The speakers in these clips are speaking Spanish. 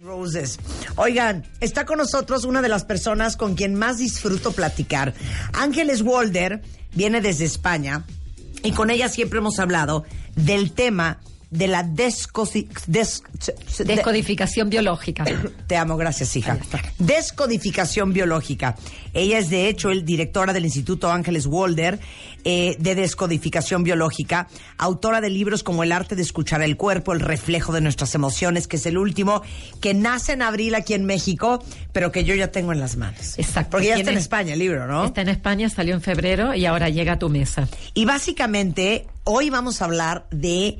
Roses. Oigan, está con nosotros una de las personas con quien más disfruto platicar. Ángeles Walder viene desde España y con ella siempre hemos hablado del tema de la descodificación biológica. Te amo, gracias, hija. Descodificación biológica. Ella es, de hecho, el directora del Instituto Ángeles Walder eh, de Descodificación Biológica, autora de libros como El arte de escuchar el cuerpo, El reflejo de nuestras emociones, que es el último, que nace en abril aquí en México, pero que yo ya tengo en las manos. Exacto. Porque ya está en España el libro, ¿no? Está en España, salió en febrero y ahora llega a tu mesa. Y básicamente, hoy vamos a hablar de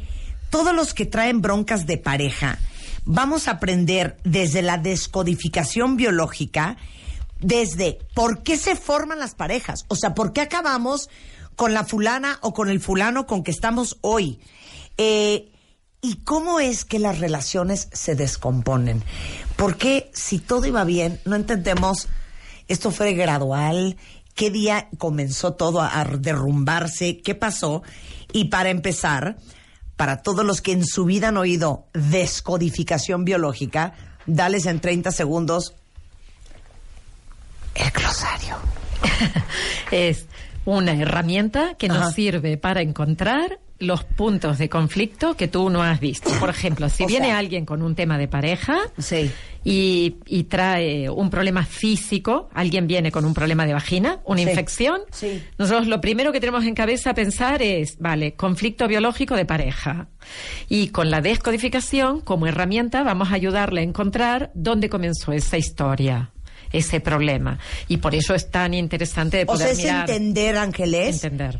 todos los que traen broncas de pareja, vamos a aprender desde la descodificación biológica, desde por qué se forman las parejas, o sea, por qué acabamos con la fulana o con el fulano con que estamos hoy. Eh, ¿Y cómo es que las relaciones se descomponen? Porque si todo iba bien, no entendemos, esto fue gradual, qué día comenzó todo a derrumbarse, qué pasó. Y para empezar, para todos los que en su vida han oído descodificación biológica, dales en 30 segundos el glosario. es una herramienta que nos sirve para encontrar los puntos de conflicto que tú no has visto. Por ejemplo, si viene alguien con un tema de pareja y, trae un problema físico, alguien viene con un problema de vagina, una infección, nosotros lo primero que tenemos en cabeza pensar es, vale, conflicto biológico de pareja. Y con la descodificación como herramienta vamos a ayudarle a encontrar dónde comenzó esa historia ese problema. Y por eso es tan interesante de poder o sea, es entender, Ángeles. Entender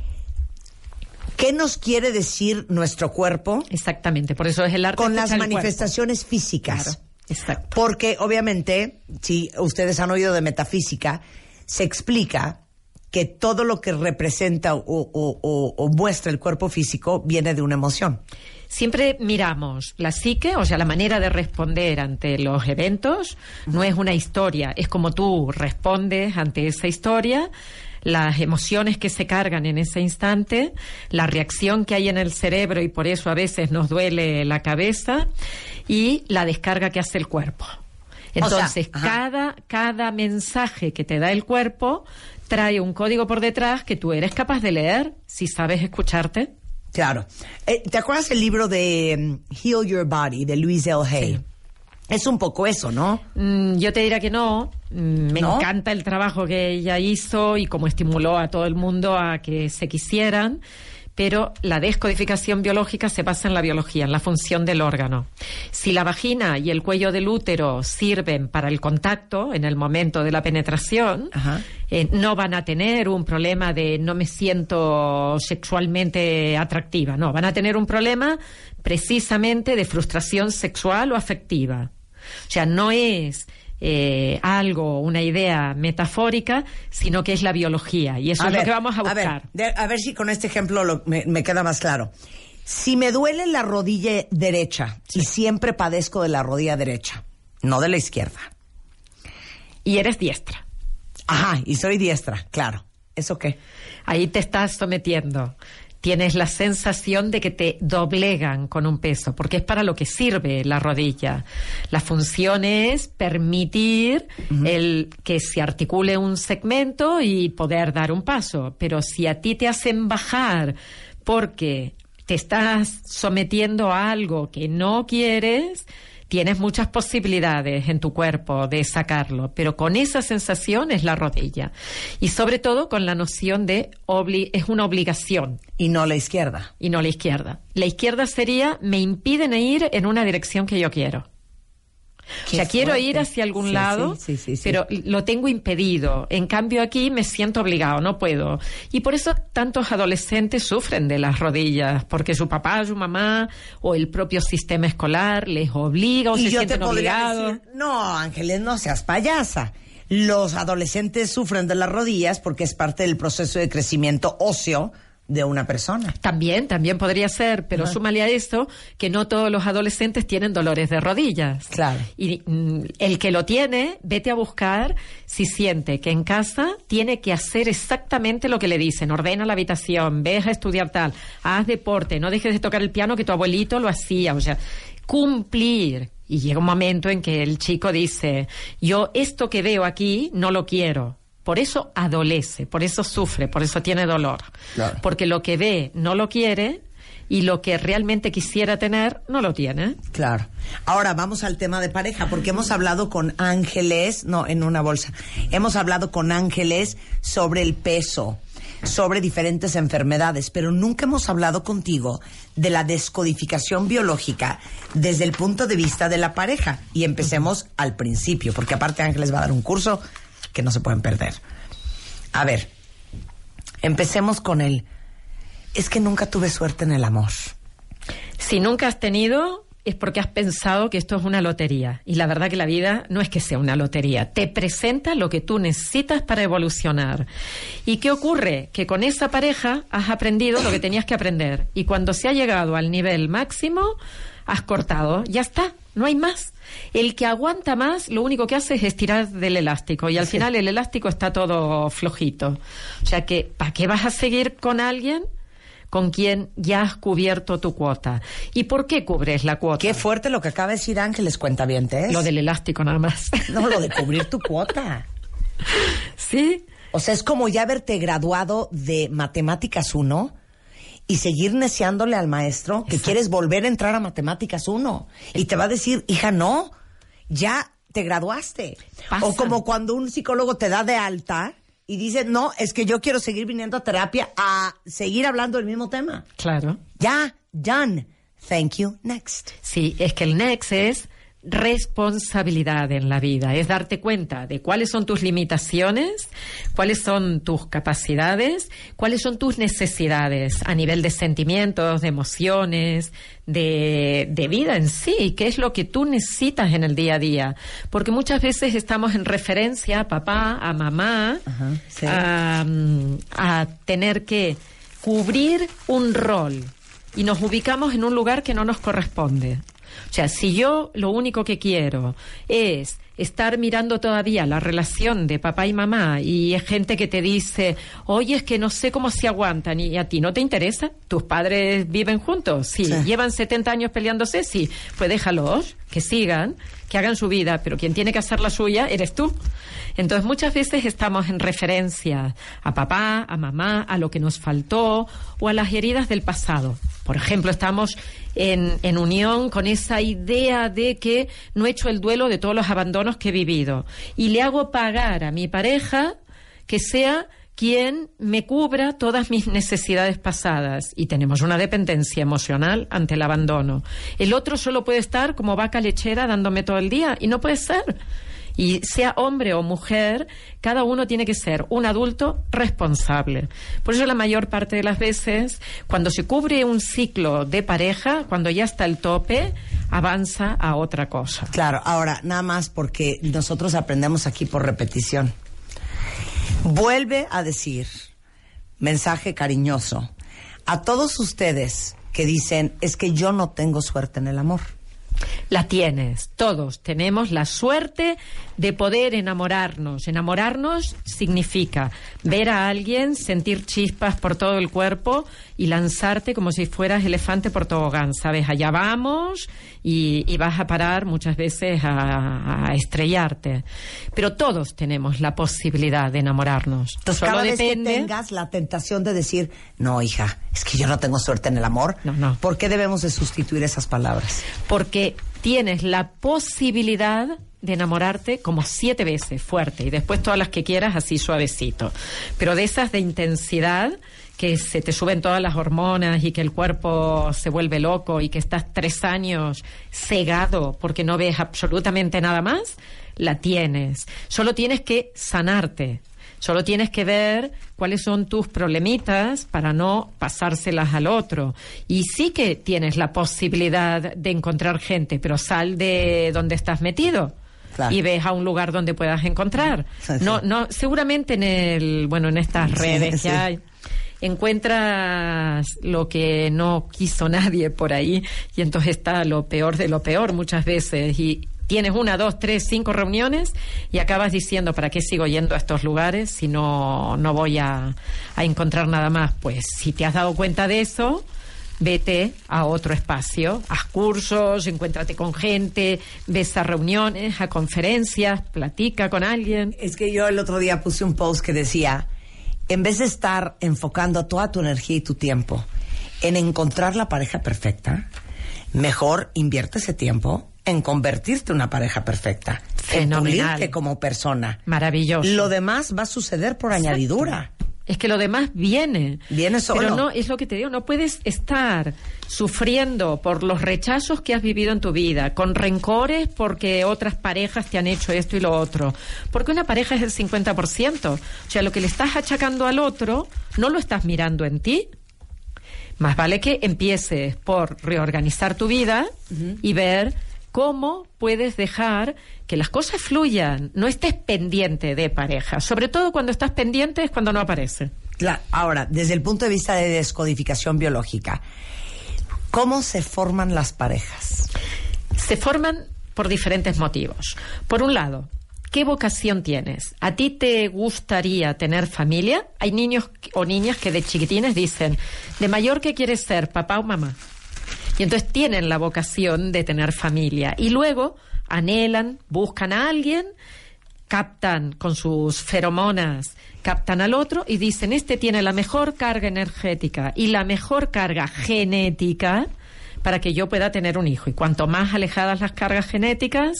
¿Qué nos quiere decir nuestro cuerpo? Exactamente, por eso es el arte. Con las manifestaciones físicas. exacto. Porque obviamente, si ustedes han oído de metafísica, se explica que todo lo que representa o, muestra el cuerpo físico viene de una emoción. Siempre miramos la psique, o sea, la manera de responder ante los eventos, no es una historia, es como tú respondes ante esa historia, las emociones que se cargan en ese instante, la reacción que hay en el cerebro y por eso a veces nos duele la cabeza y la descarga que hace el cuerpo. Entonces, cada, cada mensaje que te da el cuerpo trae un código por detrás que tú eres capaz de leer si sabes escucharte. Claro. Eh, ¿Te acuerdas el libro de mm, Heal Your Body de Louise L. Hay? Es un poco eso, ¿no? Mm, yo te diría que no. Mm, me encanta el trabajo que ella hizo y cómo estimuló a todo el mundo a que se quisieran pero la descodificación biológica se basa en la biología, en la función del órgano. Si la vagina y el cuello del útero sirven para el contacto en el momento de la penetración, eh, no van a tener un problema de no me siento sexualmente atractiva, no, van a tener un problema precisamente de frustración sexual o afectiva. O sea, no es eh, algo, una idea metafórica, sino que es la biología. Y eso es lo que vamos a buscar. A ver, si con este ejemplo me, queda más claro. Si me duele la rodilla derecha y siempre padezco de la rodilla derecha, no de la izquierda. Y eres diestra. Ajá, y soy diestra, claro. ¿Eso qué? Ahí te estás sometiendo tienes la sensación de que te doblegan con un peso, porque es para lo que sirve la rodilla. La función es permitir el que se articule un segmento y poder dar un paso. Pero si a ti te hacen bajar porque te estás sometiendo a algo que no quieres, tienes muchas posibilidades en tu cuerpo de sacarlo, pero con esa sensación es la rodilla. Y sobre todo con la noción de es una obligación. Y no la izquierda. Y no la izquierda. La izquierda sería me impiden ir en una dirección que yo quiero. O sea, quiero ir hacia algún lado, pero lo tengo impedido. En cambio aquí me siento obligado, no puedo. Y por eso tantos adolescentes sufren de las rodillas, porque su papá, su mamá o el propio sistema escolar les obliga o se sienten obligados. no, Ángeles, no seas payasa. Los adolescentes sufren de las rodillas porque es parte del proceso de crecimiento óseo de una persona. También, también podría ser, pero súmale a esto que no todos los adolescentes tienen dolores de rodillas. Claro. Y mm, el que lo tiene, vete a buscar si siente que en casa tiene que hacer exactamente lo que le dicen. Ordena la habitación, ve a estudiar tal, haz deporte, no dejes de tocar el piano que tu abuelito lo hacía. O sea, cumplir. Y llega un momento en que el chico dice, yo esto que veo aquí no lo quiero por eso adolece, por eso sufre, por eso tiene dolor. Porque lo que ve no lo quiere y lo que realmente quisiera tener no lo tiene. Claro. Ahora vamos al tema de pareja, porque hemos hablado con ángeles, no, en una bolsa, hemos hablado con ángeles sobre el peso, sobre diferentes enfermedades, pero nunca hemos hablado contigo de la descodificación biológica desde el punto de vista de la pareja. Y empecemos al principio, porque aparte Ángeles va a dar un curso que no se pueden perder. A ver, empecemos con el... Es que nunca tuve suerte en el amor. Si nunca has tenido, es porque has pensado que esto es una lotería. Y la verdad que la vida no es que sea una lotería. Te presenta lo que tú necesitas para evolucionar. ¿Y qué ocurre? Que con esa pareja has aprendido lo que tenías que aprender. Y cuando se ha llegado al nivel máximo, has cortado. Ya está, no hay más. El que aguanta más, lo único que hace es estirar del elástico y al final el elástico está todo flojito. O sea que, ¿para qué vas a seguir con alguien? con quien ya has cubierto tu cuota. ¿Y por qué cubres la cuota? Qué fuerte lo que acaba de decir Ángeles, cuenta bien, Lo del elástico nada más. No, lo de cubrir tu cuota. Sí. O sea, es como ya haberte graduado de Matemáticas 1 y seguir neciándole al maestro que quieres volver a entrar a matemáticas uno y te va a decir, hija, no, ya te graduaste. O como cuando un psicólogo te da de alta y dice, no, es que yo quiero seguir viniendo a terapia a seguir hablando del mismo tema. Claro. Ya, done. Thank you. Next. Sí, es que el next es responsabilidad en la vida, es darte cuenta de cuáles son tus limitaciones, cuáles son tus capacidades, cuáles son tus necesidades a nivel de sentimientos, de emociones, de, vida en sí, qué es lo que tú necesitas en el día a día. Porque muchas veces estamos en referencia a papá, a mamá, a, a tener que cubrir un rol y nos ubicamos en un lugar que no nos corresponde. O sea, si yo lo único que quiero es estar mirando todavía la relación de papá y mamá y es gente que te dice, oye, es que no sé cómo se aguantan y a ti no te interesa, tus padres viven juntos, sí, llevan 70 años peleándose, sí, pues déjalos, que sigan, que hagan su vida, pero quien tiene que hacer la suya eres tú. Entonces muchas veces estamos en referencia a papá, a mamá, a lo que nos faltó o a las heridas del pasado. Por ejemplo, estamos en, en, unión con esa idea de que no he hecho el duelo de todos los abandonos que he vivido y le hago pagar a mi pareja que sea quien me cubra todas mis necesidades pasadas y tenemos una dependencia emocional ante el abandono. El otro solo puede estar como vaca lechera dándome todo el día y no puede ser. Y sea hombre o mujer, cada uno tiene que ser un adulto responsable. Por eso la mayor parte de las veces, cuando se cubre un ciclo de pareja, cuando ya está el tope, avanza a otra cosa. Claro, ahora, nada más porque nosotros aprendemos aquí por repetición. Vuelve a decir, mensaje cariñoso, a todos ustedes que dicen, es que yo no tengo suerte en el amor la tienes. Todos tenemos la suerte de poder enamorarnos. Enamorarnos significa ver a alguien, sentir chispas por todo el cuerpo y lanzarte como si fueras elefante por tobogán. Sabes, allá vamos y, vas a parar muchas veces a, estrellarte. Pero todos tenemos la posibilidad de enamorarnos. Entonces, cada vez que tengas la tentación de decir, no, hija, es que yo no tengo suerte en el amor, no, no. ¿por qué debemos de sustituir esas palabras? Porque tienes la posibilidad de enamorarte como siete veces fuerte y después todas las que quieras así suavecito. Pero de esas de intensidad que se te suben todas las hormonas y que el cuerpo se vuelve loco y que estás tres años cegado porque no ves absolutamente nada más, la tienes. Solo tienes que sanarte. Solo tienes que ver cuáles son tus problemitas para no pasárselas al otro. Y sí que tienes la posibilidad de encontrar gente, pero sal de donde estás metido. y ves a un lugar donde puedas encontrar. No, no, seguramente en el, bueno, en estas redes que hay encuentras lo que no quiso nadie por ahí y entonces está lo peor de lo peor muchas veces y tienes una, dos, tres, cinco reuniones y acabas diciendo, ¿para qué sigo yendo a estos lugares si no, no voy a, a encontrar nada más? Pues si te has dado cuenta de eso, vete a otro espacio, haz cursos, encuéntrate con gente, ves a reuniones, a conferencias, platica con alguien. Es que yo el otro día puse un post que decía, en vez de estar enfocando toda tu energía y tu tiempo en encontrar la pareja perfecta, mejor invierte ese tiempo en convertirte en una pareja perfecta, Fenomenal. en como persona. Maravilloso. Lo demás va a suceder por añadidura. Es que lo demás viene. Viene solo. Pero no, es lo que te digo, no puedes estar sufriendo por los rechazos que has vivido en tu vida, con rencores porque otras parejas te han hecho esto y lo otro. Porque una pareja es el 50%. O sea, lo que le estás achacando al otro, no lo estás mirando en ti. Más vale que empieces por reorganizar tu vida y ver cómo puedes dejar que las cosas fluyan, no estés pendiente de pareja. Sobre todo cuando estás pendiente es cuando no aparece. ahora, desde el punto de vista de descodificación biológica, ¿cómo se forman las parejas? Se forman por diferentes motivos. Por un lado, ¿qué vocación tienes? ¿A ti te gustaría tener familia? Hay niños o niñas que de chiquitines dicen, ¿de mayor qué quieres ser, papá o mamá? Y entonces tienen la vocación de tener familia. Y luego anhelan, buscan a alguien, captan con sus feromonas, captan al otro y dicen, este tiene la mejor carga energética y la mejor carga genética para que yo pueda tener un hijo. Y cuanto más alejadas las cargas genéticas,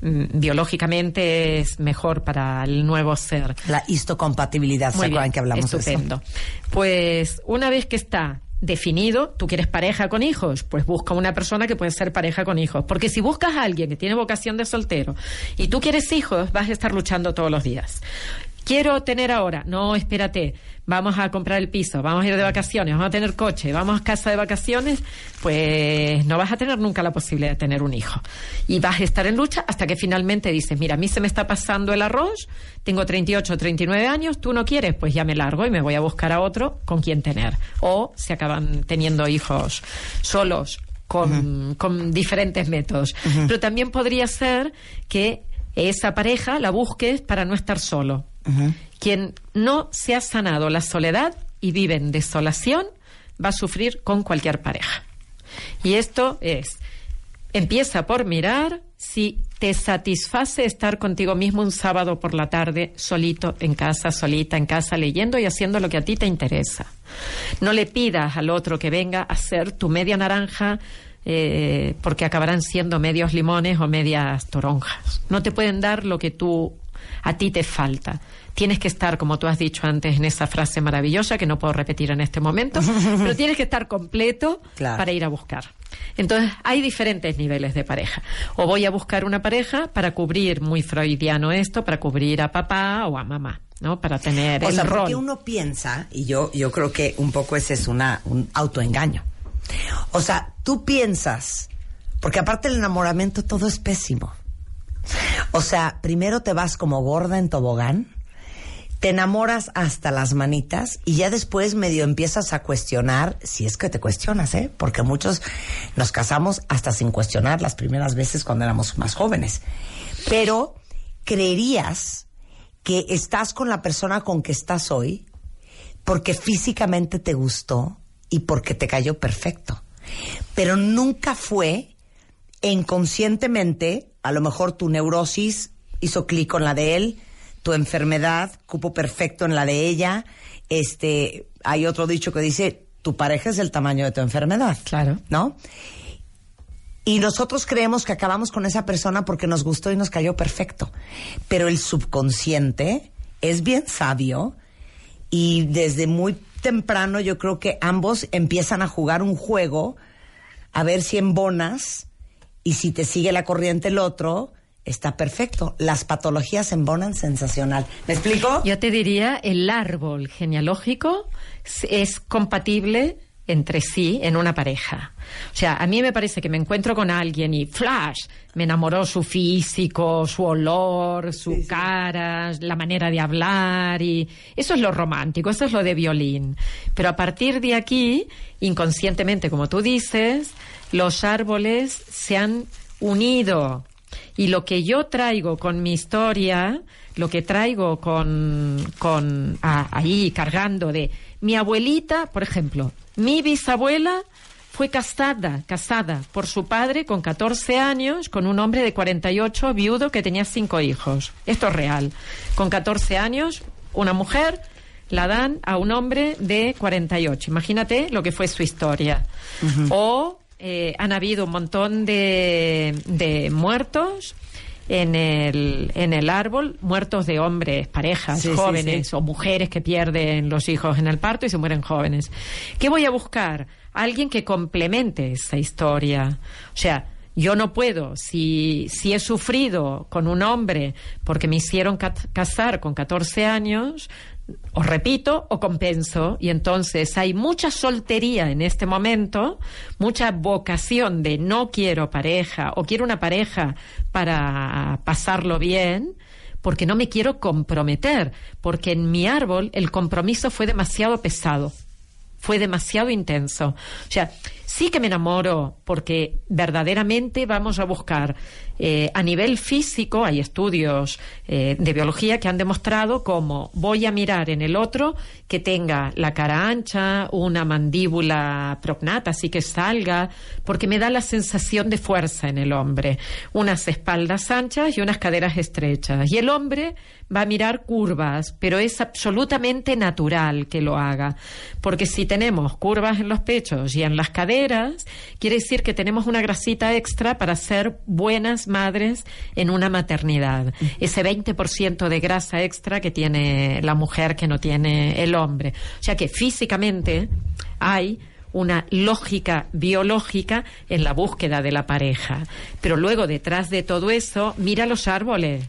mm, biológicamente es mejor para el nuevo ser. La histocompatibilidad, ¿se acuerdan que hablamos estupendo. Pues una vez que está definido, tú quieres pareja con hijos, pues busca una persona que puede ser pareja con hijos. Porque si buscas a alguien que tiene vocación de soltero y tú quieres hijos, vas a estar luchando todos los días. Quiero tener ahora, no, espérate, vamos a comprar el piso, vamos a ir de vacaciones, vamos a tener coche, vamos a casa de vacaciones, pues no vas a tener nunca la posibilidad de tener un hijo. Y vas a estar en lucha hasta que finalmente dices, mira, a mí se me está pasando el arroz, tengo 38, 39 años, tú no quieres, pues ya me largo y me voy a buscar a otro con quien tener. O se acaban teniendo hijos solos con, con diferentes métodos. Pero también podría ser que esa pareja la busques para no estar solo quien no se ha sanado la soledad y vive en desolación va a sufrir con cualquier pareja. Y esto es, empieza por mirar si te satisface estar contigo mismo un sábado por la tarde, solito en casa, solita en casa, leyendo y haciendo lo que a ti te interesa. No le pidas al otro que venga a ser tu media naranja, eh, porque acabarán siendo medios limones o medias toronjas. No te pueden dar lo que tú a ti te falta. Tienes que estar, como tú has dicho antes, en esa frase maravillosa que no puedo repetir en este momento, pero tienes que estar completo para ir a buscar. Entonces, hay diferentes niveles de pareja. O voy a buscar una pareja para cubrir, muy freudiano esto, para cubrir a papá o a mamá. ¿no? Para tener o el sea, rol. Porque uno piensa, y yo, yo creo que un poco ese es una, un autoengaño. O sea, tú piensas, porque aparte el enamoramiento todo es pésimo. O sea, primero te vas como gorda en tobogán, te enamoras hasta las manitas y ya después medio empiezas a cuestionar, si es que te cuestionas, ¿eh? Porque muchos nos casamos hasta sin cuestionar las primeras veces cuando éramos más jóvenes. Pero creerías que estás con la persona con que estás hoy porque físicamente te gustó y porque te cayó perfecto. Pero nunca fue inconscientemente a lo mejor tu neurosis hizo clic con la de él, tu enfermedad cupo perfecto en la de ella. Este, hay otro dicho que dice, tu pareja es el tamaño de tu enfermedad. Claro. ¿No? Y nosotros creemos que acabamos con esa persona porque nos gustó y nos cayó perfecto. Pero el subconsciente es bien sabio y desde muy temprano yo creo que ambos empiezan a jugar un juego a ver si embonas y si te sigue la corriente el otro, está perfecto. Las patologías embonan sensacional. ¿Me explico? Yo te diría, el árbol genealógico es compatible entre sí en una pareja. O sea, a mí me parece que me encuentro con alguien y flash, me enamoró su físico, su olor, su cara, la manera de hablar y eso es lo romántico, eso es lo de violín. Pero a partir de aquí, inconscientemente, como tú dices, los árboles se han unido y lo que yo traigo con mi historia, lo que traigo con, con ahí cargando de mi abuelita, por ejemplo, mi bisabuela fue casada, casada por su padre con 14 años con un hombre de 48, viudo, que tenía cinco hijos. Esto es real. Con 14 años, una mujer la dan a un hombre de 48. Imagínate lo que fue su historia. O eh, han habido un montón de, de muertos en el, en el árbol muertos de hombres, parejas, jóvenes o mujeres que pierden los hijos en el parto y se mueren jóvenes. ¿Qué voy a buscar? Alguien que complemente esa historia. O sea, yo no puedo, si, si he sufrido con un hombre porque me hicieron casar con 14 años, o repito o compenso y entonces hay mucha soltería en este momento, mucha vocación de no quiero pareja o quiero una pareja para pasarlo bien porque no me quiero comprometer, porque en mi árbol el compromiso fue demasiado pesado, fue demasiado intenso. O sea, sí que me enamoro porque verdaderamente vamos a buscar eh, a nivel físico, hay estudios eh, de biología que han demostrado cómo voy a mirar en el otro que tenga la cara ancha, una mandíbula prognata, así que salga, porque me da la sensación de fuerza en el hombre, unas espaldas anchas y unas caderas estrechas. Y el hombre va a mirar curvas, pero es absolutamente natural que lo haga, porque si tenemos curvas en los pechos y en las caderas, quiere decir que tenemos una grasita extra para ser buenas madres en una maternidad. Ese 20% de grasa extra que tiene la mujer que no tiene el hombre. O sea que físicamente hay una lógica biológica en la búsqueda de la pareja. Pero luego, detrás de todo eso, mira los árboles.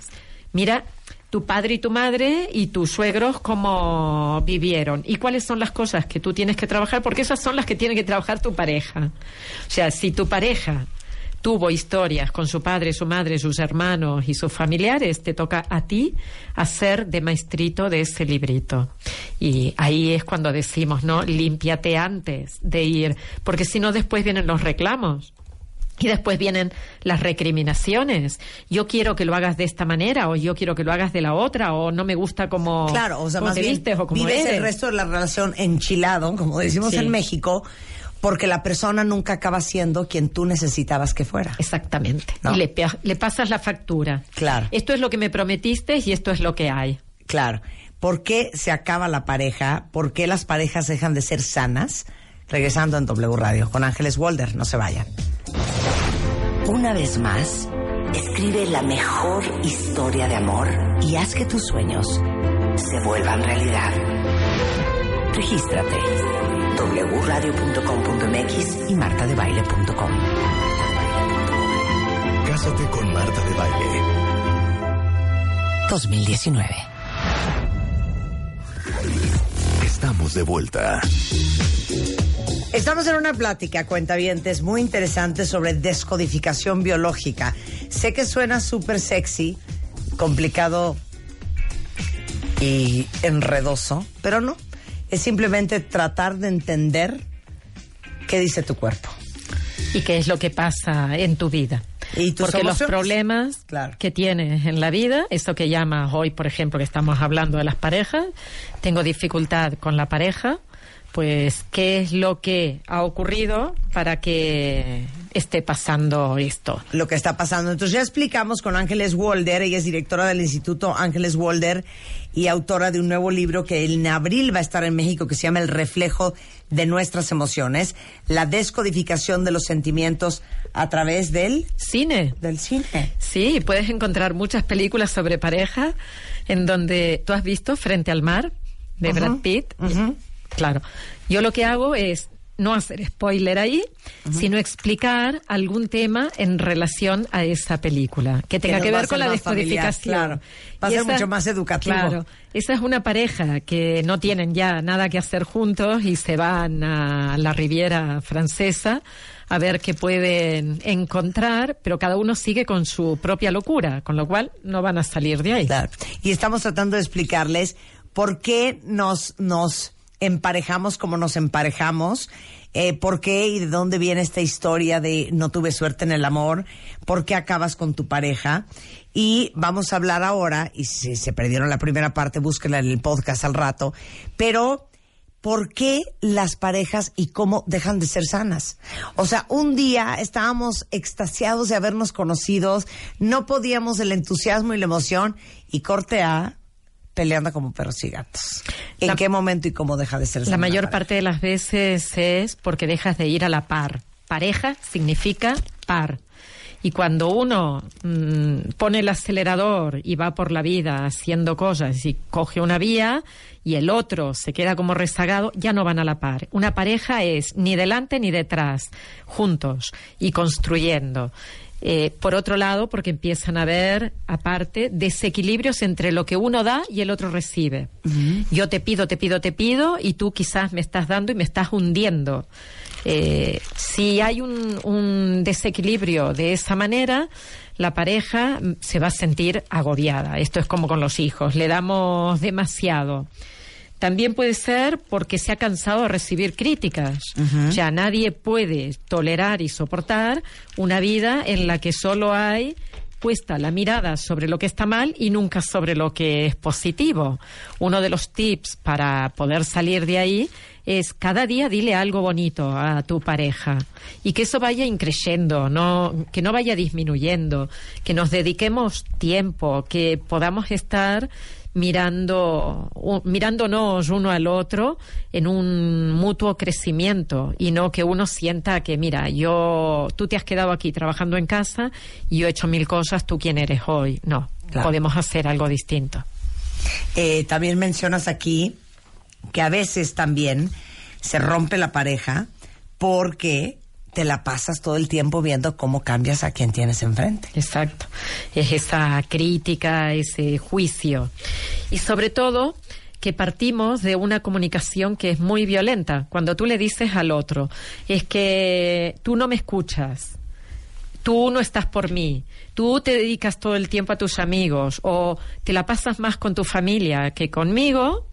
Mira tu padre y tu madre y tus suegros cómo vivieron y cuáles son las cosas que tú tienes que trabajar, porque esas son las que tiene que trabajar tu pareja. O sea, si tu pareja tuvo historias con su padre, su madre, sus hermanos y sus familiares, te toca a ti hacer de maestrito de ese librito. Y ahí es cuando decimos, ¿no? Límpiate antes de ir, porque si no después vienen los reclamos. Y después vienen las recriminaciones. Yo quiero que lo hagas de esta manera, o yo quiero que lo hagas de la otra, o no me gusta como, claro, o sea, más bien, o como vives el resto de la relación enchilado, como decimos en México, porque la persona nunca acaba siendo quien tú necesitabas que fuera. Exactamente. Y le, le pasas la factura. Claro. Esto es lo que me prometiste y esto es lo que hay. Claro. ¿Por qué se acaba la pareja? ¿Por qué las parejas dejan de ser sanas? Regresando en W Radio con Ángeles Walder. No se vayan. Una vez más, escribe la mejor historia de amor y haz que tus sueños se vuelvan realidad. Regístrate wradio.com.mx y martadebaile.com. Cásate con Marta de Baile. 2019. Estamos de vuelta. Estamos en una plática, cuentavientes, muy interesante sobre descodificación biológica. Sé que suena súper sexy, complicado y enredoso, pero no es simplemente tratar de entender qué dice tu cuerpo. Y qué es lo que pasa en tu vida. ¿Y Porque los problemas que tienes en la vida, esto que llamas hoy, por ejemplo, que estamos hablando de las parejas, tengo dificultad con la pareja, pues qué es lo que ha ocurrido para que esté pasando esto. Lo que está pasando. Entonces ya explicamos con Ángeles Walder, ella es directora del Instituto Ángeles Walder y autora de un nuevo libro que en abril va a estar en México que se llama El reflejo de nuestras emociones, la descodificación de los sentimientos a través del cine. Del cine. Sí, puedes encontrar muchas películas sobre pareja en donde tú has visto Frente al mar de Brad Pitt. Claro. Yo lo que hago es no hacer spoiler ahí, sino explicar algún tema en relación a esa película que tenga que, ver con la descodificación. claro. Va a ser mucho más educativo. Claro. Esa es una pareja que no tienen ya nada que hacer juntos y se van a la Riviera Francesa a ver qué pueden encontrar, pero cada uno sigue con su propia locura, con lo cual no van a salir de ahí. Y estamos tratando de explicarles por qué nos, nos emparejamos como nos emparejamos, eh, por qué y de dónde viene esta historia de no tuve suerte en el amor, por qué acabas con tu pareja. Y vamos a hablar ahora, y si se perdieron la primera parte, búsquenla en el podcast al rato, pero ¿por qué las parejas y cómo dejan de ser sanas? O sea, un día estábamos extasiados de habernos conocidos, no podíamos el entusiasmo y la emoción, y corte a peleando como perros y gatos. ¿En qué momento y cómo deja de ser La mayor parte de las veces es porque dejas de ir a la par. Pareja significa par. Y cuando uno mm, pone el acelerador y va por la vida haciendo cosas y coge una vía y el otro se queda como rezagado, ya no van a la par. Una pareja es ni delante ni detrás, juntos y construyendo. Eh, por otro lado, porque empiezan a haber, aparte, desequilibrios entre lo que uno da y el otro recibe. Yo te pido, te pido, te pido, y tú quizás me estás dando y me estás hundiendo. Eh, si hay un, un desequilibrio de esa manera, la pareja mm, se va a sentir agobiada. Esto es como con los hijos, le damos demasiado. También puede ser porque se ha cansado de recibir críticas. O sea, nadie puede tolerar y soportar una vida en la que solo hay puesta la mirada sobre lo que está mal y nunca sobre lo que es positivo. Uno de los tips para poder salir de ahí es cada día dile algo bonito a tu pareja y que eso vaya increyendo, no, que no vaya disminuyendo, que nos dediquemos tiempo, que podamos estar mirando, mirándonos uno al otro en un mutuo crecimiento y no que uno sienta que, mira, yo, tú te has quedado aquí trabajando en casa y yo he hecho mil cosas, tú quién eres hoy. No, podemos hacer algo distinto. Eh, también mencionas aquí que a veces también se rompe la pareja porque te la pasas todo el tiempo viendo cómo cambias a quien tienes enfrente. Exacto. Es esa crítica, ese juicio. Y sobre todo que partimos de una comunicación que es muy violenta. Cuando tú le dices al otro, es que tú no me escuchas, tú no estás por mí, tú te dedicas todo el tiempo a tus amigos o te la pasas más con tu familia que conmigo,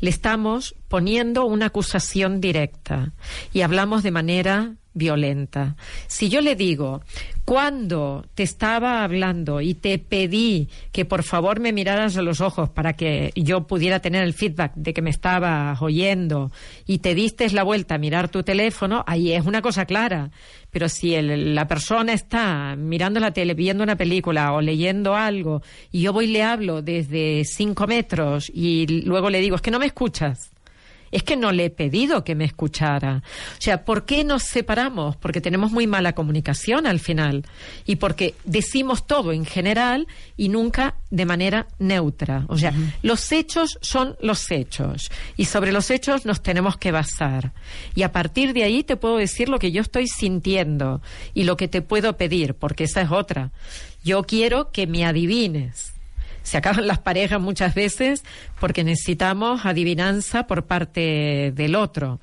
le estamos poniendo una acusación directa y hablamos de manera violenta. Si yo le digo, cuando te estaba hablando y te pedí que por favor me miraras a los ojos para que yo pudiera tener el feedback de que me estabas oyendo y te diste la vuelta a mirar tu teléfono, ahí es una cosa clara. Pero si la persona está mirando la tele, viendo una película o leyendo algo y yo voy y le hablo desde cinco metros y luego le digo, es que no me escuchas es que no le he pedido que me escuchara. O sea, ¿por qué nos separamos? Porque tenemos muy mala comunicación al final y porque decimos todo en general y nunca de manera neutra. O sea, los hechos son los hechos y sobre los hechos nos tenemos que basar. Y a partir de ahí te puedo decir lo que yo estoy sintiendo y lo que te puedo pedir, porque esa es otra. Yo quiero que me adivines se acaban las parejas muchas veces porque necesitamos adivinanza por parte del otro.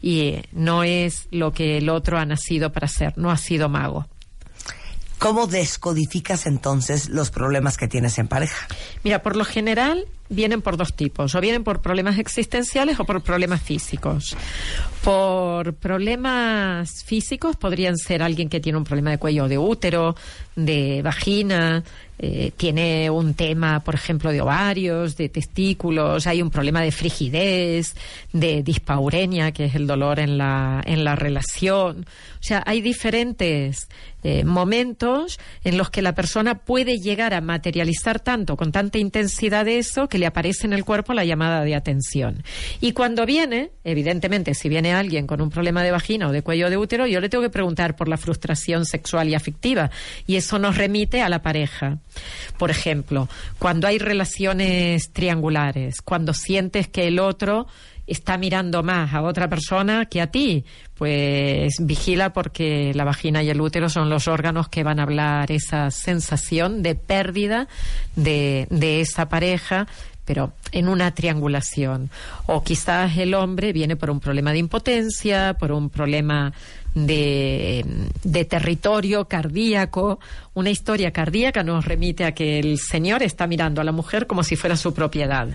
Y no es lo que el otro ha nacido para ser, no ha sido mago. ¿Cómo descodificas entonces los problemas que tienes en pareja? Mira, por lo general vienen por dos tipos, o vienen por problemas existenciales o por problemas físicos. Por problemas físicos podrían ser alguien que tiene un problema de cuello de útero, de vagina, eh, tiene un tema, por ejemplo, de ovarios, de testículos, hay un problema de frigidez, de dispaurenia, que es el dolor en la, en la relación. O sea, hay diferentes eh, momentos en los que la persona puede llegar a materializar tanto, con tanta intensidad eso, que le aparece en el cuerpo la llamada de atención. Y cuando viene, evidentemente, si viene alguien con un problema de vagina o de cuello de útero, yo le tengo que preguntar por la frustración sexual y afectiva. Y eso nos remite a la pareja. Por ejemplo, cuando hay relaciones triangulares, cuando sientes que el otro está mirando más a otra persona que a ti, pues vigila porque la vagina y el útero son los órganos que van a hablar esa sensación de pérdida de, de esa pareja pero en una triangulación. O quizás el hombre viene por un problema de impotencia, por un problema de, de, territorio cardíaco. Una historia cardíaca nos remite a que el Señor está mirando a la mujer como si fuera su propiedad.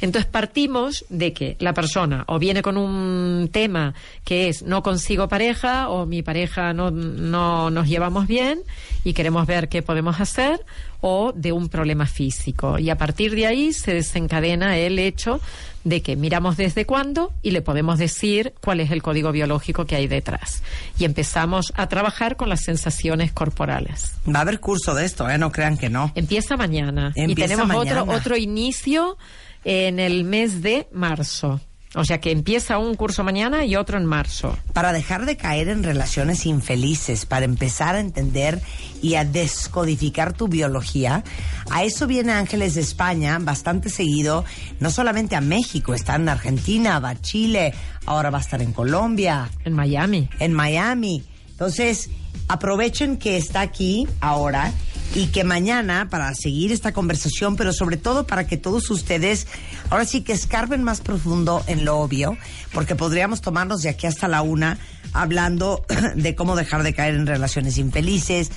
Entonces partimos de que la persona o viene con un tema que es no consigo pareja o mi pareja no, no nos llevamos bien y queremos ver qué podemos hacer o de un problema físico. Y a partir de ahí se desencadena el hecho de que miramos desde cuándo y le podemos decir cuál es el código biológico que hay detrás. Y empezamos a trabajar con las sensaciones corporales. Va a haber curso de esto, ¿eh? No crean que no. Empieza mañana. y tenemos otro, otro inicio en el mes de marzo. O sea que empieza un curso mañana y otro en marzo. Para dejar de caer en relaciones infelices, para empezar a entender y a descodificar tu biología, a eso viene Ángeles de España bastante seguido, no solamente a México, está en Argentina, va a Chile, ahora va a estar en Colombia. En Miami. En Miami. Entonces, aprovechen que está aquí ahora y que mañana para seguir esta conversación, pero sobre todo para que todos ustedes ahora sí que escarben más profundo en lo obvio, porque podríamos tomarnos de aquí hasta la una hablando de cómo dejar de caer en relaciones infelices,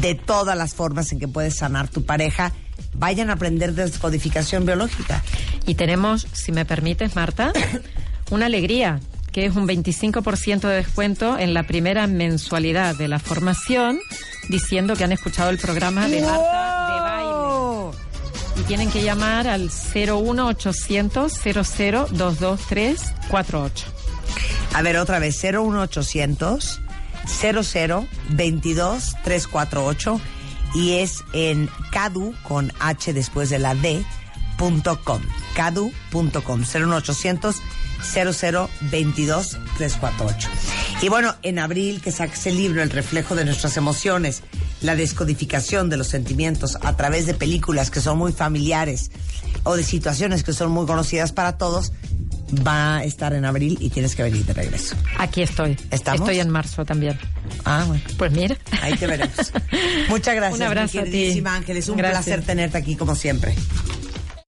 de todas las formas en que puedes sanar tu pareja. Vayan a aprender descodificación biológica. Y tenemos, si me permites, Marta, una alegría que es un 25% de descuento en la primera mensualidad de la formación, diciendo que han escuchado el programa de Marta de Baile. Y tienen que llamar al 01800 22348 A ver, otra vez, 01800 00 348 y es en cadu con H después de la D punto com, cadu.com 01800 0022 348. Y bueno, en abril que saques el libro El reflejo de nuestras emociones, la descodificación de los sentimientos a través de películas que son muy familiares o de situaciones que son muy conocidas para todos, va a estar en abril y tienes que venir de regreso. Aquí estoy. ¿Estamos? Estoy en marzo también. Ah, bueno. Pues mira. Ahí te veremos. Muchas gracias. Un abrazo mi queridísima Ángeles. Un placer tenerte aquí como siempre.